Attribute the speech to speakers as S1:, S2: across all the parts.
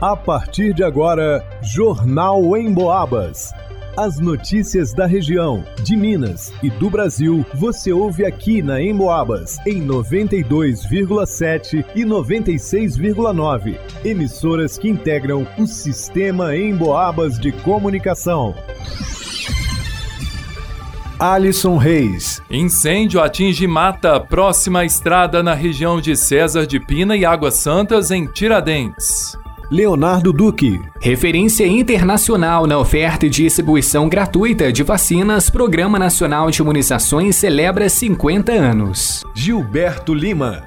S1: A partir de agora, Jornal em Boabas. As notícias da região, de Minas e do Brasil, você ouve aqui na Emboabas, em 92,7 e 96,9. Emissoras que integram o sistema Emboabas de comunicação. Alisson Reis.
S2: Incêndio atinge mata próxima à estrada na região de César de Pina e Águas Santas, em Tiradentes.
S1: Leonardo Duque.
S3: Referência internacional na oferta e distribuição gratuita de vacinas, Programa Nacional de Imunizações celebra 50 anos.
S1: Gilberto Lima.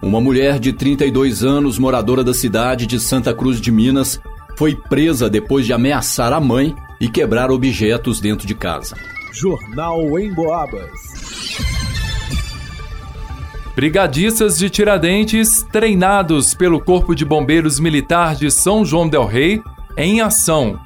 S4: Uma mulher de 32 anos, moradora da cidade de Santa Cruz de Minas, foi presa depois de ameaçar a mãe e quebrar objetos dentro de casa.
S1: Jornal em Boabas.
S2: Brigadistas de Tiradentes, treinados pelo Corpo de Bombeiros Militar de São João del Rei, em ação.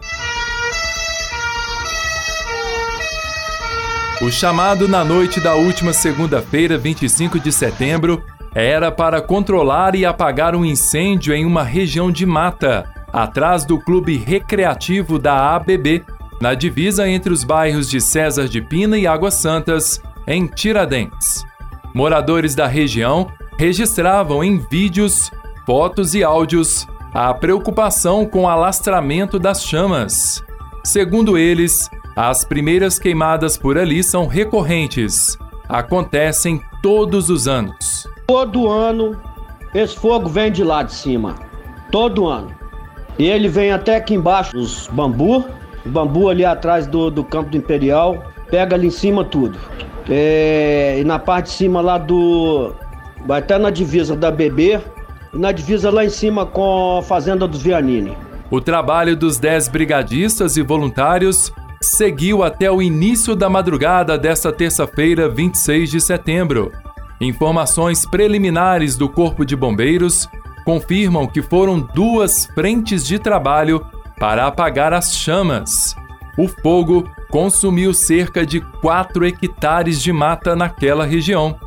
S2: O chamado na noite da última segunda-feira, 25 de setembro, era para controlar e apagar um incêndio em uma região de mata, atrás do Clube Recreativo da ABB, na divisa entre os bairros de César de Pina e Águas Santas, em Tiradentes. Moradores da região registravam em vídeos, fotos e áudios a preocupação com o alastramento das chamas. Segundo eles, as primeiras queimadas por ali são recorrentes. Acontecem todos os anos.
S5: Todo ano esse fogo vem de lá de cima. Todo ano. E ele vem até aqui embaixo dos bambu, o bambu ali atrás do, do campo do Imperial, pega ali em cima tudo. É, e na parte de cima lá do. Vai até na divisa da BB e na divisa lá em cima com a fazenda dos Vianini.
S2: O trabalho dos 10 brigadistas e voluntários seguiu até o início da madrugada desta terça-feira, 26 de setembro. Informações preliminares do Corpo de Bombeiros confirmam que foram duas frentes de trabalho para apagar as chamas. O fogo consumiu cerca de 4 hectares de mata naquela região.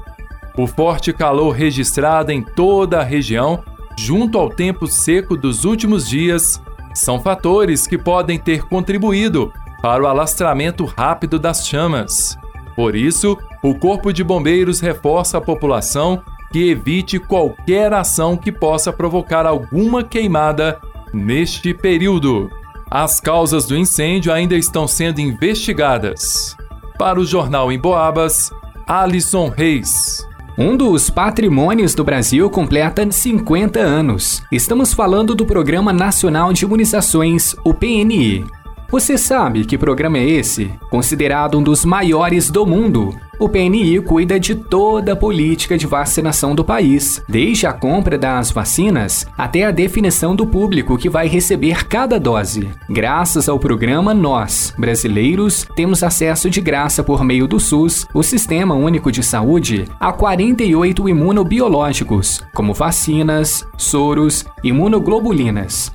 S2: O forte calor registrado em toda a região, junto ao tempo seco dos últimos dias, são fatores que podem ter contribuído para o alastramento rápido das chamas. Por isso, o Corpo de Bombeiros reforça a população que evite qualquer ação que possa provocar alguma queimada neste período. As causas do incêndio ainda estão sendo investigadas. Para o Jornal em Boabas, Alisson Reis.
S3: Um dos patrimônios do Brasil completa 50 anos. Estamos falando do Programa Nacional de Imunizações, o PNI. Você sabe que programa é esse? Considerado um dos maiores do mundo. O PNI cuida de toda a política de vacinação do país, desde a compra das vacinas até a definição do público que vai receber cada dose. Graças ao programa, nós, brasileiros, temos acesso de graça por meio do SUS, o Sistema Único de Saúde, a 48 imunobiológicos, como vacinas, soros, imunoglobulinas.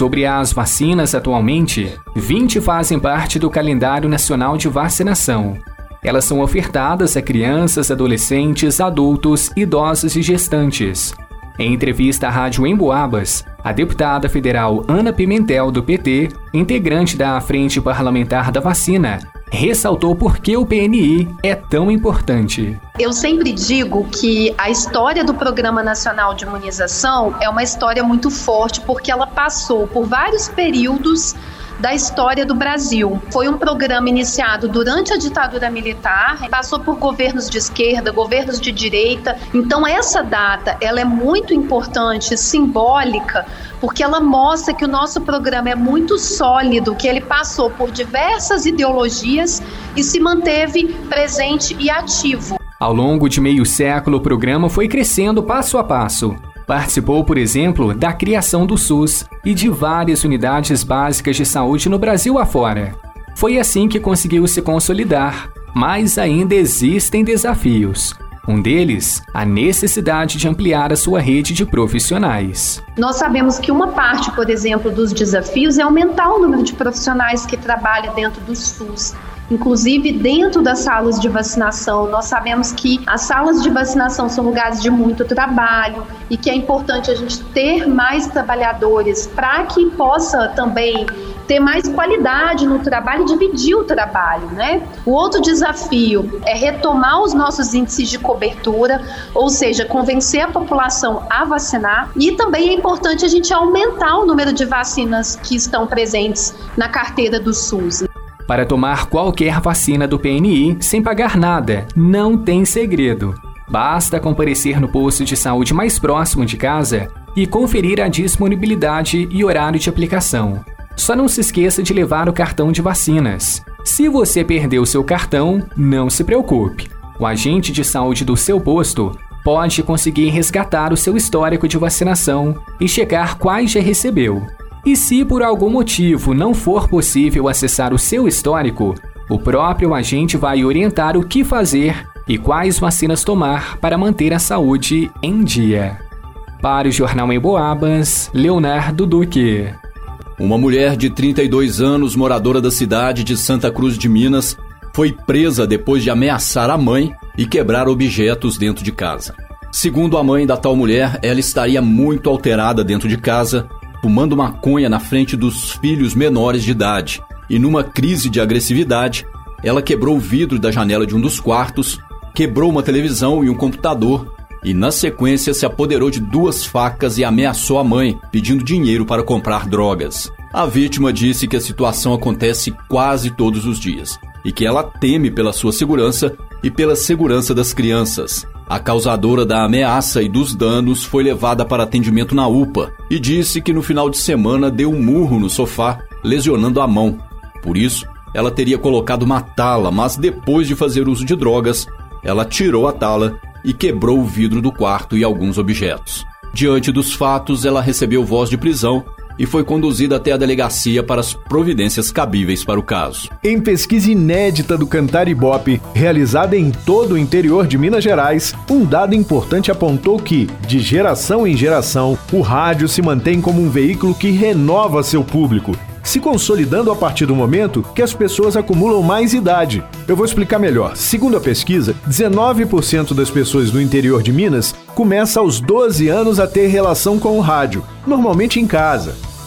S3: Sobre as vacinas atualmente, 20 fazem parte do calendário nacional de vacinação. Elas são ofertadas a crianças, adolescentes, adultos, idosos e gestantes. Em entrevista à Rádio Emboabas, a deputada federal Ana Pimentel, do PT, integrante da Frente Parlamentar da Vacina, ressaltou por que o PNI é tão importante.
S6: Eu sempre digo que a história do Programa Nacional de Imunização é uma história muito forte porque ela passou por vários períodos da história do Brasil. Foi um programa iniciado durante a ditadura militar, passou por governos de esquerda, governos de direita. Então essa data, ela é muito importante, simbólica, porque ela mostra que o nosso programa é muito sólido, que ele passou por diversas ideologias e se manteve presente e ativo.
S3: Ao longo de meio século, o programa foi crescendo passo a passo. Participou, por exemplo, da criação do SUS e de várias unidades básicas de saúde no Brasil afora. Foi assim que conseguiu se consolidar, mas ainda existem desafios. Um deles, a necessidade de ampliar a sua rede de profissionais.
S6: Nós sabemos que uma parte, por exemplo, dos desafios é aumentar o número de profissionais que trabalham dentro do SUS. Inclusive dentro das salas de vacinação. Nós sabemos que as salas de vacinação são lugares de muito trabalho e que é importante a gente ter mais trabalhadores para que possa também ter mais qualidade no trabalho e dividir o trabalho, né? O outro desafio é retomar os nossos índices de cobertura, ou seja, convencer a população a vacinar e também é importante a gente aumentar o número de vacinas que estão presentes na carteira do SUS.
S3: Para tomar qualquer vacina do PNI sem pagar nada, não tem segredo. Basta comparecer no posto de saúde mais próximo de casa e conferir a disponibilidade e horário de aplicação. Só não se esqueça de levar o cartão de vacinas. Se você perdeu seu cartão, não se preocupe. O agente de saúde do seu posto pode conseguir resgatar o seu histórico de vacinação e checar quais já recebeu. E se por algum motivo não for possível acessar o seu histórico, o próprio agente vai orientar o que fazer e quais vacinas tomar para manter a saúde em dia. Para o Jornal em Boabas, Leonardo Duque.
S4: Uma mulher de 32 anos, moradora da cidade de Santa Cruz de Minas, foi presa depois de ameaçar a mãe e quebrar objetos dentro de casa. Segundo a mãe da tal mulher, ela estaria muito alterada dentro de casa, fumando maconha na frente dos filhos menores de idade. E numa crise de agressividade, ela quebrou o vidro da janela de um dos quartos, quebrou uma televisão e um computador e, na sequência, se apoderou de duas facas e ameaçou a mãe, pedindo dinheiro para comprar drogas. A vítima disse que a situação acontece quase todos os dias e que ela teme pela sua segurança e pela segurança das crianças. A causadora da ameaça e dos danos foi levada para atendimento na UPA e disse que no final de semana deu um murro no sofá, lesionando a mão. Por isso, ela teria colocado uma tala, mas depois de fazer uso de drogas, ela tirou a tala e quebrou o vidro do quarto e alguns objetos. Diante dos fatos, ela recebeu voz de prisão e foi conduzida até a delegacia para as providências cabíveis para o caso.
S1: Em pesquisa inédita do Cantar Ibope, realizada em todo o interior de Minas Gerais, um dado importante apontou que, de geração em geração, o rádio se mantém como um veículo que renova seu público, se consolidando a partir do momento que as pessoas acumulam mais idade. Eu vou explicar melhor. Segundo a pesquisa, 19% das pessoas do interior de Minas começa aos 12 anos a ter relação com o rádio, normalmente em casa.